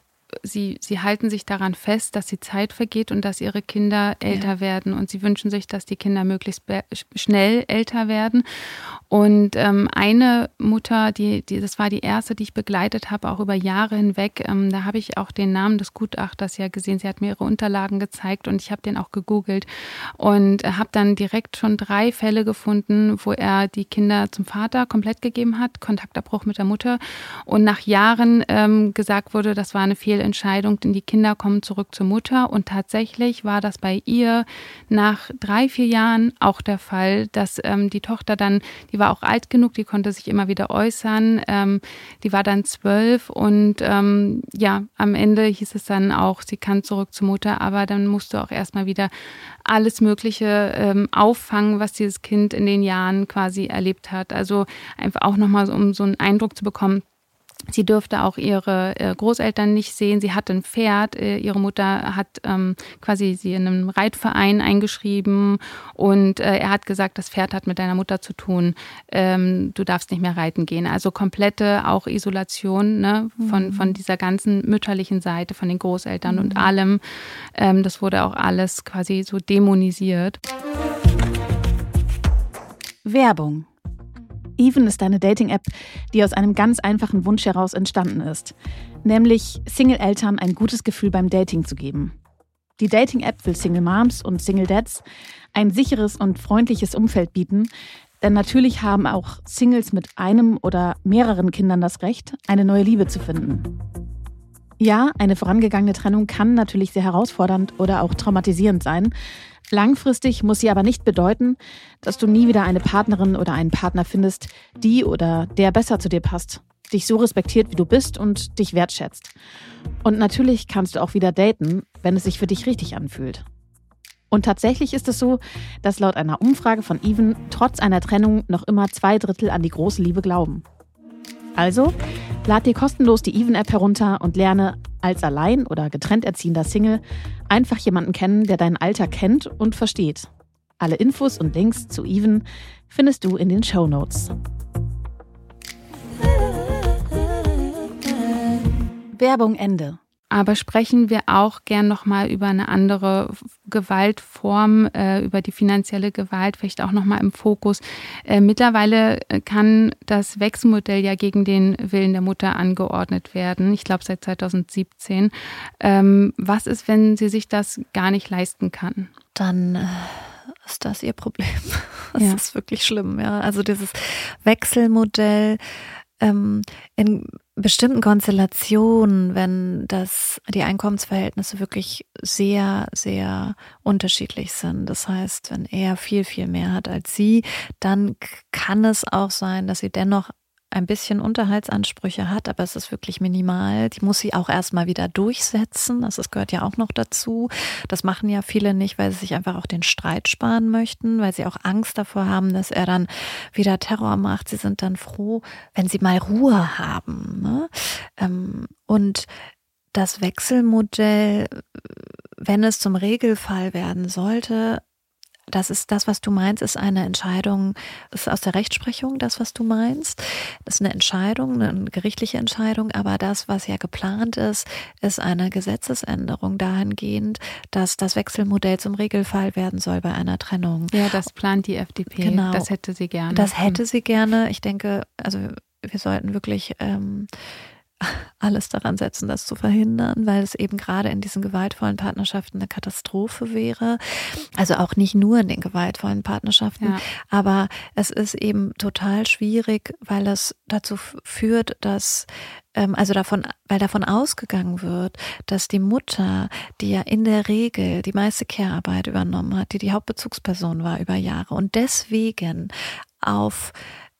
sie, sie halten sich daran fest, dass die Zeit vergeht und dass ihre Kinder älter ja. werden. Und sie wünschen sich, dass die Kinder möglichst schnell älter werden. Und ähm, eine Mutter, die, die, das war die erste, die ich begleitet habe, auch über Jahre hinweg. Ähm, da habe ich auch den Namen des Gutachters ja gesehen. Sie hat mir ihre Unterlagen gezeigt und ich habe den auch gegoogelt und habe dann direkt schon drei Fälle gefunden, wo er die Kinder zum Vater komplett gegeben hat, Kontaktabbruch mit der Mutter und nach Jahren ähm, gesagt wurde, das war eine Fehl Entscheidung, denn die Kinder kommen zurück zur Mutter. Und tatsächlich war das bei ihr nach drei, vier Jahren auch der Fall, dass ähm, die Tochter dann, die war auch alt genug, die konnte sich immer wieder äußern. Ähm, die war dann zwölf und ähm, ja, am Ende hieß es dann auch, sie kann zurück zur Mutter, aber dann musste auch erstmal wieder alles Mögliche ähm, auffangen, was dieses Kind in den Jahren quasi erlebt hat. Also einfach auch nochmal, um so einen Eindruck zu bekommen, Sie dürfte auch ihre äh, Großeltern nicht sehen. Sie hatte ein Pferd. Äh, ihre Mutter hat ähm, quasi sie in einem Reitverein eingeschrieben und äh, er hat gesagt, das Pferd hat mit deiner Mutter zu tun. Ähm, du darfst nicht mehr reiten gehen. Also komplette auch Isolation ne, von, mhm. von dieser ganzen mütterlichen Seite, von den Großeltern mhm. und allem. Ähm, das wurde auch alles quasi so dämonisiert. Werbung Even ist eine Dating-App, die aus einem ganz einfachen Wunsch heraus entstanden ist, nämlich Single-Eltern ein gutes Gefühl beim Dating zu geben. Die Dating-App will Single Moms und Single Dads ein sicheres und freundliches Umfeld bieten, denn natürlich haben auch Singles mit einem oder mehreren Kindern das Recht, eine neue Liebe zu finden. Ja, eine vorangegangene Trennung kann natürlich sehr herausfordernd oder auch traumatisierend sein, Langfristig muss sie aber nicht bedeuten, dass du nie wieder eine Partnerin oder einen Partner findest, die oder der besser zu dir passt, dich so respektiert, wie du bist und dich wertschätzt. Und natürlich kannst du auch wieder daten, wenn es sich für dich richtig anfühlt. Und tatsächlich ist es so, dass laut einer Umfrage von Even trotz einer Trennung noch immer zwei Drittel an die große Liebe glauben. Also, lad dir kostenlos die Even-App herunter und lerne als allein oder getrennt erziehender Single einfach jemanden kennen, der dein Alter kennt und versteht. Alle Infos und Links zu Even findest du in den Show Notes. Werbung Ende. Aber sprechen wir auch gern nochmal über eine andere Gewaltform, äh, über die finanzielle Gewalt, vielleicht auch nochmal im Fokus. Äh, mittlerweile kann das Wechselmodell ja gegen den Willen der Mutter angeordnet werden. Ich glaube seit 2017. Ähm, was ist, wenn sie sich das gar nicht leisten kann? Dann äh, ist das ihr Problem. [laughs] Das ja. ist wirklich schlimm, ja. Also dieses Wechselmodell ähm, in bestimmten Konstellationen, wenn das die Einkommensverhältnisse wirklich sehr, sehr unterschiedlich sind. Das heißt, wenn er viel, viel mehr hat als sie, dann kann es auch sein, dass sie dennoch ein bisschen Unterhaltsansprüche hat, aber es ist wirklich minimal. Die muss sie auch erstmal wieder durchsetzen. Das, das gehört ja auch noch dazu. Das machen ja viele nicht, weil sie sich einfach auch den Streit sparen möchten, weil sie auch Angst davor haben, dass er dann wieder Terror macht. Sie sind dann froh, wenn sie mal Ruhe haben. Ne? Ähm, und das Wechselmodell, wenn es zum Regelfall werden sollte, das ist das, was du meinst, ist eine Entscheidung, ist aus der Rechtsprechung das, was du meinst. Das ist eine Entscheidung, eine gerichtliche Entscheidung, aber das, was ja geplant ist, ist eine Gesetzesänderung dahingehend, dass das Wechselmodell zum Regelfall werden soll bei einer Trennung. Ja, das plant die FDP. Genau. Das hätte sie gerne. Das hätte sie gerne. Ich denke, also wir sollten wirklich ähm, alles daran setzen, das zu verhindern, weil es eben gerade in diesen gewaltvollen Partnerschaften eine Katastrophe wäre. Also auch nicht nur in den gewaltvollen Partnerschaften, ja. aber es ist eben total schwierig, weil es dazu führt, dass ähm, also davon, weil davon ausgegangen wird, dass die Mutter, die ja in der Regel die meiste Care-Arbeit übernommen hat, die die Hauptbezugsperson war über Jahre und deswegen auf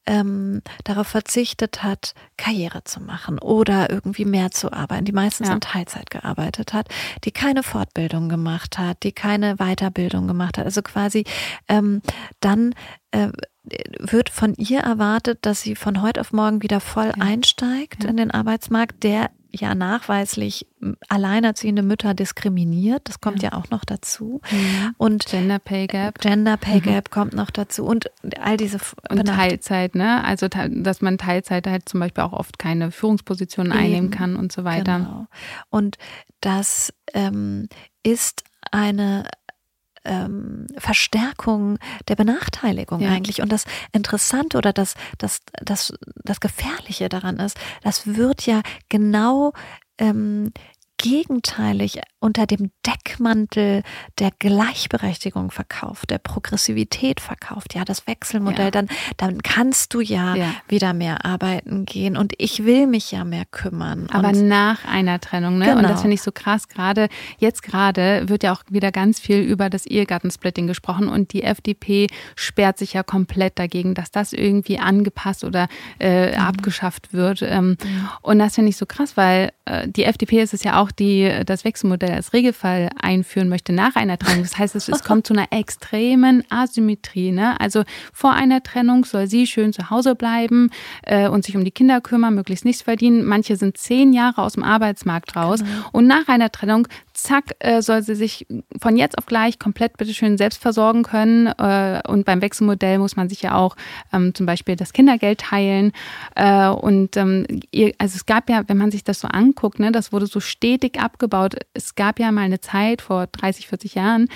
ähm, darauf verzichtet hat, Karriere zu machen oder irgendwie mehr zu arbeiten, die meistens ja. in Teilzeit gearbeitet hat, die keine Fortbildung gemacht hat, die keine Weiterbildung gemacht hat. Also quasi ähm, dann äh, wird von ihr erwartet, dass sie von heute auf morgen wieder voll ja. einsteigt ja. in den Arbeitsmarkt, der ja nachweislich alleinerziehende Mütter diskriminiert. Das kommt ja, ja auch noch dazu. Mhm. Und Gender Pay Gap. Gender Pay mhm. Gap mhm. kommt noch dazu. Und all diese und Teilzeit, ne? Also dass man Teilzeit halt zum Beispiel auch oft keine Führungspositionen Eben. einnehmen kann und so weiter. Genau. Und das ähm, ist eine ähm, Verstärkung der Benachteiligung ja. eigentlich. Und das Interessante oder das, das, das, das Gefährliche daran ist, das wird ja genau ähm, gegenteilig unter dem Deckmantel der Gleichberechtigung verkauft, der Progressivität verkauft, ja, das Wechselmodell, ja. dann, dann kannst du ja, ja, wieder mehr arbeiten gehen und ich will mich ja mehr kümmern. Aber und nach einer Trennung, ne? Genau. Und das finde ich so krass. Gerade, jetzt gerade wird ja auch wieder ganz viel über das Ehegattensplitting gesprochen und die FDP sperrt sich ja komplett dagegen, dass das irgendwie angepasst oder äh, mhm. abgeschafft wird. Ähm, mhm. Und das finde ich so krass, weil äh, die FDP ist es ja auch, die das Wechselmodell als Regelfall einführen möchte nach einer Trennung. Das heißt, es, es kommt zu einer extremen Asymmetrie. Ne? Also vor einer Trennung soll sie schön zu Hause bleiben äh, und sich um die Kinder kümmern, möglichst nichts verdienen. Manche sind zehn Jahre aus dem Arbeitsmarkt raus. Genau. Und nach einer Trennung zack, äh, soll sie sich von jetzt auf gleich komplett bitteschön selbst versorgen können. Äh, und beim Wechselmodell muss man sich ja auch ähm, zum Beispiel das Kindergeld teilen. Äh, und ähm, also es gab ja, wenn man sich das so anguckt, ne, das wurde so stetig abgebaut. Es gab ja mal eine Zeit vor 30, 40 Jahren,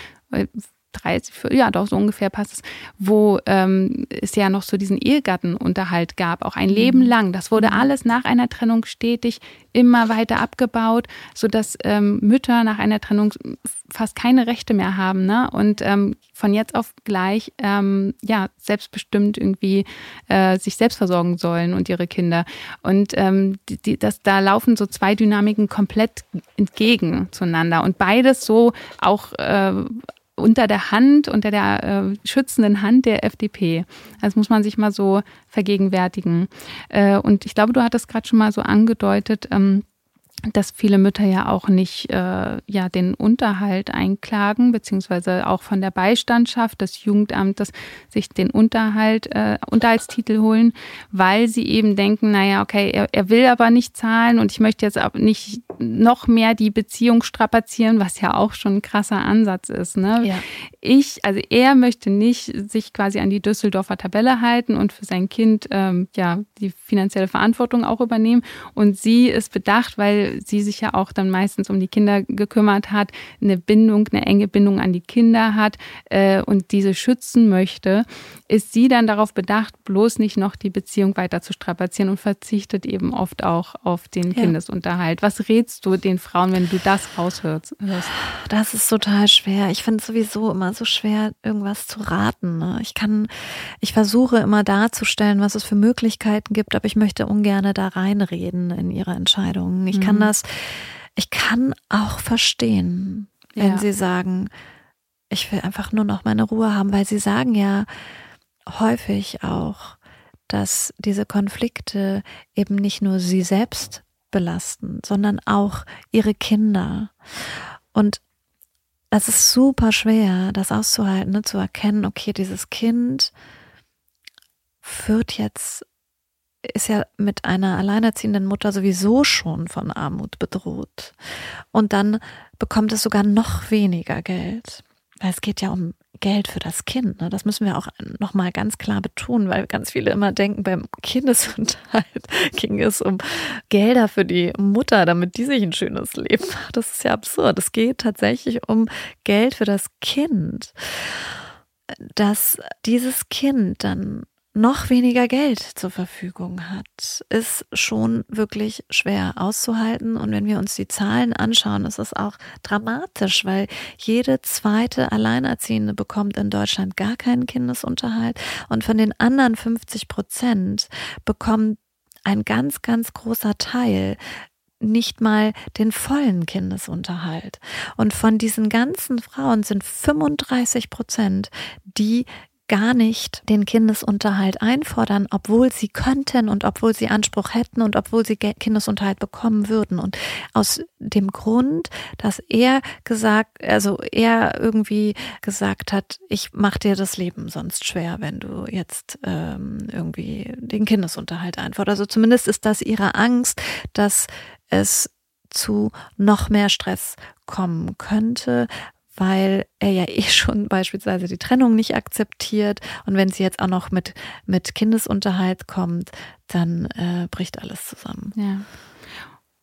30, ja doch, so ungefähr passt es, wo ähm, es ja noch so diesen Ehegattenunterhalt gab, auch ein Leben mhm. lang. Das wurde mhm. alles nach einer Trennung stetig immer weiter abgebaut, sodass ähm, Mütter nach einer Trennung fast keine Rechte mehr haben ne? und ähm, von jetzt auf gleich ähm, ja selbstbestimmt irgendwie äh, sich selbst versorgen sollen und ihre Kinder. Und ähm, die, die, das, da laufen so zwei Dynamiken komplett entgegen zueinander und beides so auch äh, unter der Hand, unter der äh, schützenden Hand der FDP. Das muss man sich mal so vergegenwärtigen. Äh, und ich glaube, du hattest gerade schon mal so angedeutet, ähm, dass viele Mütter ja auch nicht äh, ja den Unterhalt einklagen beziehungsweise auch von der Beistandschaft des Jugendamtes sich den Unterhalt äh, Unterhaltstitel holen, weil sie eben denken, naja okay er, er will aber nicht zahlen und ich möchte jetzt aber nicht noch mehr die Beziehung strapazieren, was ja auch schon ein krasser Ansatz ist. Ne? Ja. Ich also er möchte nicht sich quasi an die Düsseldorfer Tabelle halten und für sein Kind ähm, ja die finanzielle Verantwortung auch übernehmen und sie ist bedacht, weil sie sich ja auch dann meistens um die Kinder gekümmert hat, eine Bindung, eine enge Bindung an die Kinder hat äh, und diese schützen möchte, ist sie dann darauf bedacht, bloß nicht noch die Beziehung weiter zu strapazieren und verzichtet eben oft auch auf den ja. Kindesunterhalt. Was rätst du den Frauen, wenn du das raushörst? Das ist total schwer. Ich finde es sowieso immer so schwer, irgendwas zu raten. Ne? Ich kann, ich versuche immer darzustellen, was es für Möglichkeiten gibt, aber ich möchte ungern da reinreden in ihre Entscheidungen. Ich kann kann das, ich kann auch verstehen, wenn ja. sie sagen, ich will einfach nur noch meine Ruhe haben, weil sie sagen ja häufig auch, dass diese Konflikte eben nicht nur sie selbst belasten, sondern auch ihre Kinder. Und das ist super schwer, das auszuhalten, ne, zu erkennen, okay, dieses Kind wird jetzt ist ja mit einer alleinerziehenden Mutter sowieso schon von Armut bedroht. Und dann bekommt es sogar noch weniger Geld. Weil es geht ja um Geld für das Kind. Ne? Das müssen wir auch nochmal ganz klar betonen, weil ganz viele immer denken, beim Kindesunterhalt [laughs] ging es um Gelder für die Mutter, damit die sich ein schönes Leben macht. Das ist ja absurd. Es geht tatsächlich um Geld für das Kind. Dass dieses Kind dann noch weniger Geld zur Verfügung hat, ist schon wirklich schwer auszuhalten. Und wenn wir uns die Zahlen anschauen, ist es auch dramatisch, weil jede zweite Alleinerziehende bekommt in Deutschland gar keinen Kindesunterhalt. Und von den anderen 50 Prozent bekommt ein ganz, ganz großer Teil nicht mal den vollen Kindesunterhalt. Und von diesen ganzen Frauen sind 35 Prozent, die gar nicht den Kindesunterhalt einfordern, obwohl sie könnten und obwohl sie Anspruch hätten und obwohl sie Kindesunterhalt bekommen würden. Und aus dem Grund, dass er gesagt, also er irgendwie gesagt hat, ich mache dir das Leben sonst schwer, wenn du jetzt ähm, irgendwie den Kindesunterhalt einforderst. Also zumindest ist das ihre Angst, dass es zu noch mehr Stress kommen könnte, weil er ja eh schon beispielsweise die Trennung nicht akzeptiert. Und wenn sie jetzt auch noch mit, mit Kindesunterhalt kommt, dann äh, bricht alles zusammen. Ja.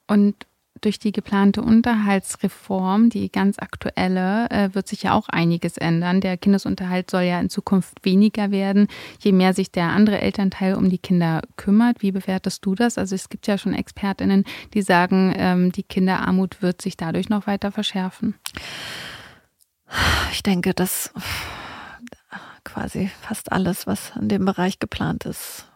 Und durch die geplante Unterhaltsreform, die ganz aktuelle, äh, wird sich ja auch einiges ändern. Der Kindesunterhalt soll ja in Zukunft weniger werden, je mehr sich der andere Elternteil um die Kinder kümmert. Wie bewertest du das? Also es gibt ja schon Expertinnen, die sagen, ähm, die Kinderarmut wird sich dadurch noch weiter verschärfen. Ich denke, dass quasi fast alles, was in dem Bereich geplant ist,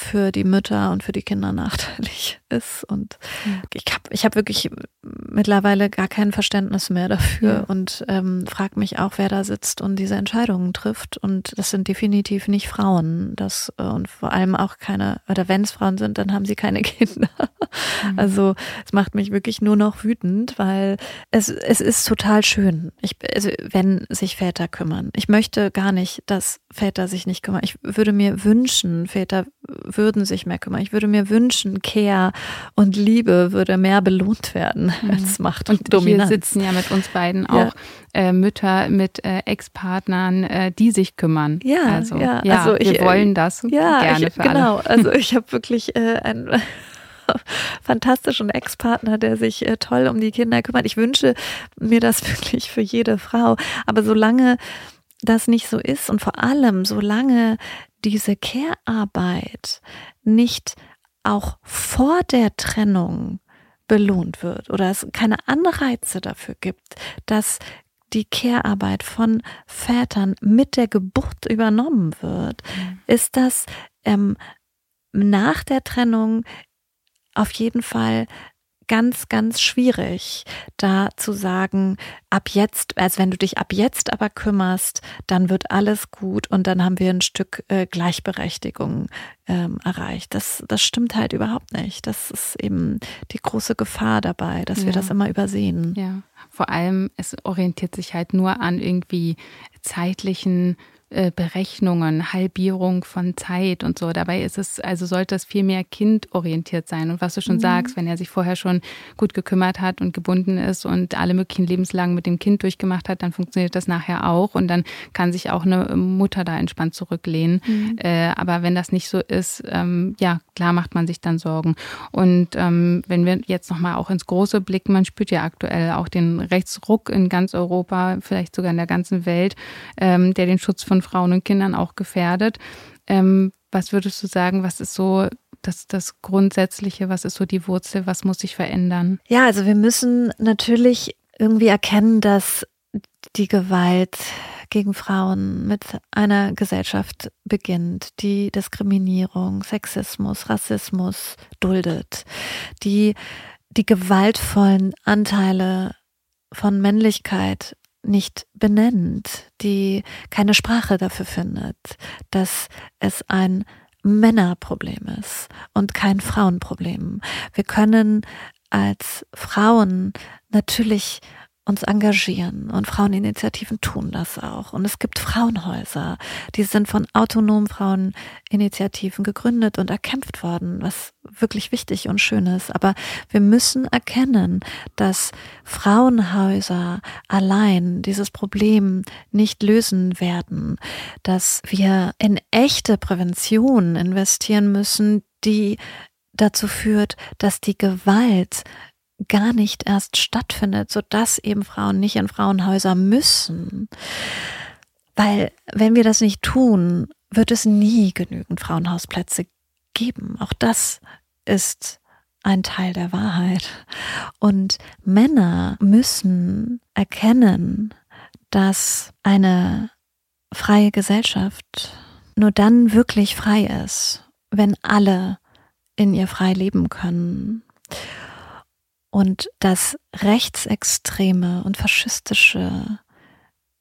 für die Mütter und für die Kinder nachteilig [laughs] ist. Und mhm. ich habe ich hab wirklich mittlerweile gar kein Verständnis mehr dafür ja. und ähm, frage mich auch, wer da sitzt und diese Entscheidungen trifft. Und das sind definitiv nicht Frauen. Das äh, und vor allem auch keine, oder wenn es Frauen sind, dann haben sie keine [laughs] Kinder. Mhm. Also es macht mich wirklich nur noch wütend, weil es, es ist total schön, ich, also, wenn sich Väter kümmern. Ich möchte gar nicht, dass Väter sich nicht kümmern. Ich würde mir wünschen, Väter würden sich mehr kümmern. Ich würde mir wünschen, Care und Liebe würde mehr belohnt werden mhm. als Macht und, und Dominanz. Hier sitzen ja mit uns beiden auch ja. äh, Mütter mit äh, Ex-Partnern, äh, die sich kümmern. Ja, also, ja. ja also wir ich, wollen das ja, gerne ich, für genau. alle. [laughs] Also ich habe wirklich äh, ein [laughs] fantastischen Ex-Partner, der sich äh, toll um die Kinder kümmert. Ich wünsche mir das [laughs] wirklich für jede Frau. Aber solange das nicht so ist und vor allem solange diese Care-Arbeit nicht auch vor der Trennung belohnt wird oder es keine Anreize dafür gibt, dass die Care-Arbeit von Vätern mit der Geburt übernommen wird, mhm. ist das ähm, nach der Trennung auf jeden Fall ganz, ganz schwierig, da zu sagen, ab jetzt, also wenn du dich ab jetzt aber kümmerst, dann wird alles gut und dann haben wir ein Stück äh, Gleichberechtigung ähm, erreicht. Das, das stimmt halt überhaupt nicht. Das ist eben die große Gefahr dabei, dass ja. wir das immer übersehen. Ja, vor allem, es orientiert sich halt nur an irgendwie zeitlichen Berechnungen, Halbierung von Zeit und so. Dabei ist es, also sollte es viel mehr kindorientiert sein. Und was du schon mhm. sagst, wenn er sich vorher schon gut gekümmert hat und gebunden ist und alle möglichen Lebenslagen mit dem Kind durchgemacht hat, dann funktioniert das nachher auch und dann kann sich auch eine Mutter da entspannt zurücklehnen. Mhm. Äh, aber wenn das nicht so ist, ähm, ja, klar macht man sich dann Sorgen. Und ähm, wenn wir jetzt nochmal auch ins Große blicken, man spürt ja aktuell auch den Rechtsruck in ganz Europa, vielleicht sogar in der ganzen Welt, ähm, der den Schutz von Frauen und Kindern auch gefährdet. Ähm, was würdest du sagen, was ist so das, das Grundsätzliche, was ist so die Wurzel, was muss sich verändern? Ja, also wir müssen natürlich irgendwie erkennen, dass die Gewalt gegen Frauen mit einer Gesellschaft beginnt, die Diskriminierung, Sexismus, Rassismus duldet, die die gewaltvollen Anteile von Männlichkeit nicht benennt, die keine Sprache dafür findet, dass es ein Männerproblem ist und kein Frauenproblem. Wir können als Frauen natürlich uns engagieren und Fraueninitiativen tun das auch. Und es gibt Frauenhäuser, die sind von autonomen Fraueninitiativen gegründet und erkämpft worden, was wirklich wichtig und schön ist. Aber wir müssen erkennen, dass Frauenhäuser allein dieses Problem nicht lösen werden, dass wir in echte Prävention investieren müssen, die dazu führt, dass die Gewalt gar nicht erst stattfindet, sodass eben Frauen nicht in Frauenhäuser müssen. Weil wenn wir das nicht tun, wird es nie genügend Frauenhausplätze geben. Auch das ist ein Teil der Wahrheit. Und Männer müssen erkennen, dass eine freie Gesellschaft nur dann wirklich frei ist, wenn alle in ihr frei leben können und dass rechtsextreme und faschistische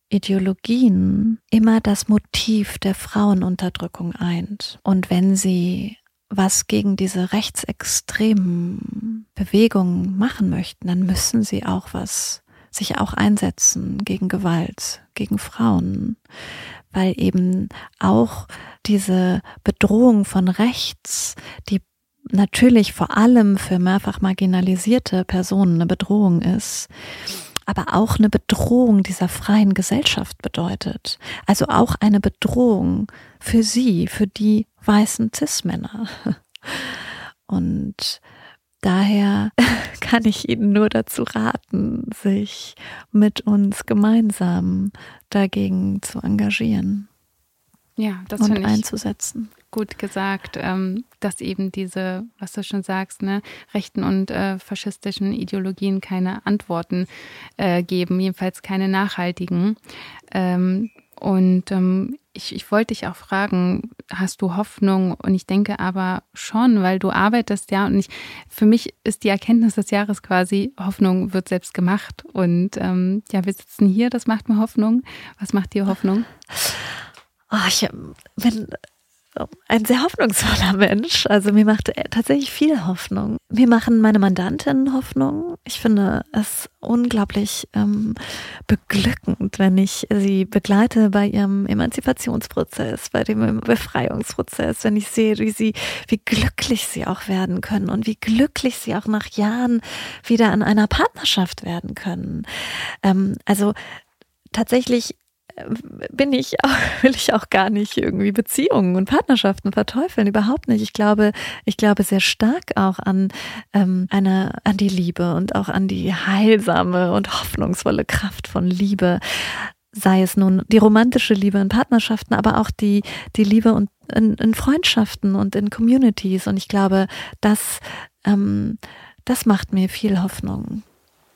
Ideologien immer das Motiv der Frauenunterdrückung eint. Und wenn sie was gegen diese rechtsextremen Bewegungen machen möchten, dann müssen sie auch was sich auch einsetzen gegen Gewalt, gegen Frauen, weil eben auch diese Bedrohung von rechts, die natürlich vor allem für mehrfach marginalisierte Personen eine Bedrohung ist, aber auch eine Bedrohung dieser freien Gesellschaft bedeutet. Also auch eine Bedrohung für sie, für die weißen Cis-Männer. [laughs] Und daher [laughs] kann ich Ihnen nur dazu raten, sich mit uns gemeinsam dagegen zu engagieren. Ja, das und einzusetzen gut gesagt, ähm, dass eben diese, was du schon sagst, ne, rechten und äh, faschistischen Ideologien keine Antworten äh, geben, jedenfalls keine nachhaltigen. Ähm, und ähm, ich, ich wollte dich auch fragen, hast du Hoffnung? Und ich denke aber schon, weil du arbeitest ja. Und ich, für mich ist die Erkenntnis des Jahres quasi, Hoffnung wird selbst gemacht. Und ähm, ja, wir sitzen hier, das macht mir Hoffnung. Was macht dir Hoffnung? Oh, ich bin ein sehr hoffnungsvoller Mensch. Also mir macht tatsächlich viel Hoffnung. Mir machen meine Mandantinnen Hoffnung. Ich finde es unglaublich ähm, beglückend, wenn ich sie begleite bei ihrem Emanzipationsprozess, bei dem Befreiungsprozess, wenn ich sehe, wie sie, wie glücklich sie auch werden können und wie glücklich sie auch nach Jahren wieder an einer Partnerschaft werden können. Ähm, also tatsächlich bin ich [laughs] will ich auch gar nicht irgendwie Beziehungen und Partnerschaften verteufeln, überhaupt nicht. Ich glaube, ich glaube sehr stark auch an ähm, eine, an die Liebe und auch an die heilsame und hoffnungsvolle Kraft von Liebe. Sei es nun die romantische Liebe in Partnerschaften, aber auch die, die Liebe und in, in Freundschaften und in Communities. Und ich glaube, das, ähm, das macht mir viel Hoffnung.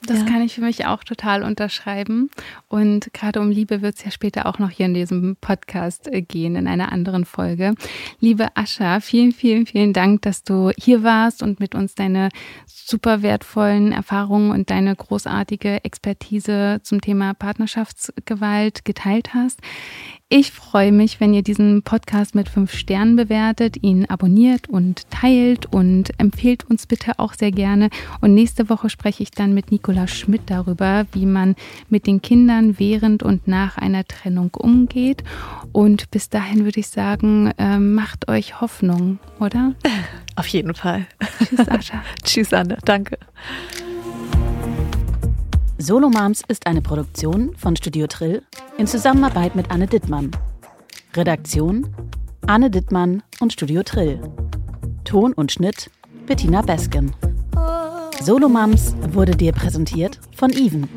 Das ja. kann ich für mich auch total unterschreiben. Und gerade um Liebe wird es ja später auch noch hier in diesem Podcast äh, gehen, in einer anderen Folge. Liebe Ascha, vielen, vielen, vielen Dank, dass du hier warst und mit uns deine super wertvollen Erfahrungen und deine großartige Expertise zum Thema Partnerschaftsgewalt geteilt hast. Ich freue mich, wenn ihr diesen Podcast mit fünf Sternen bewertet, ihn abonniert und teilt und empfehlt uns bitte auch sehr gerne. Und nächste Woche spreche ich dann mit Nicola Schmidt darüber, wie man mit den Kindern während und nach einer Trennung umgeht. Und bis dahin würde ich sagen, äh, macht euch Hoffnung, oder? [laughs] Auf jeden Fall. Tschüss, Ascha. [laughs] Tschüss, Anne. Danke. Solo Moms ist eine Produktion von Studio Trill in Zusammenarbeit mit Anne Dittmann. Redaktion Anne Dittmann und Studio Trill. Ton und Schnitt Bettina Besken. Solo Moms wurde dir präsentiert von Even.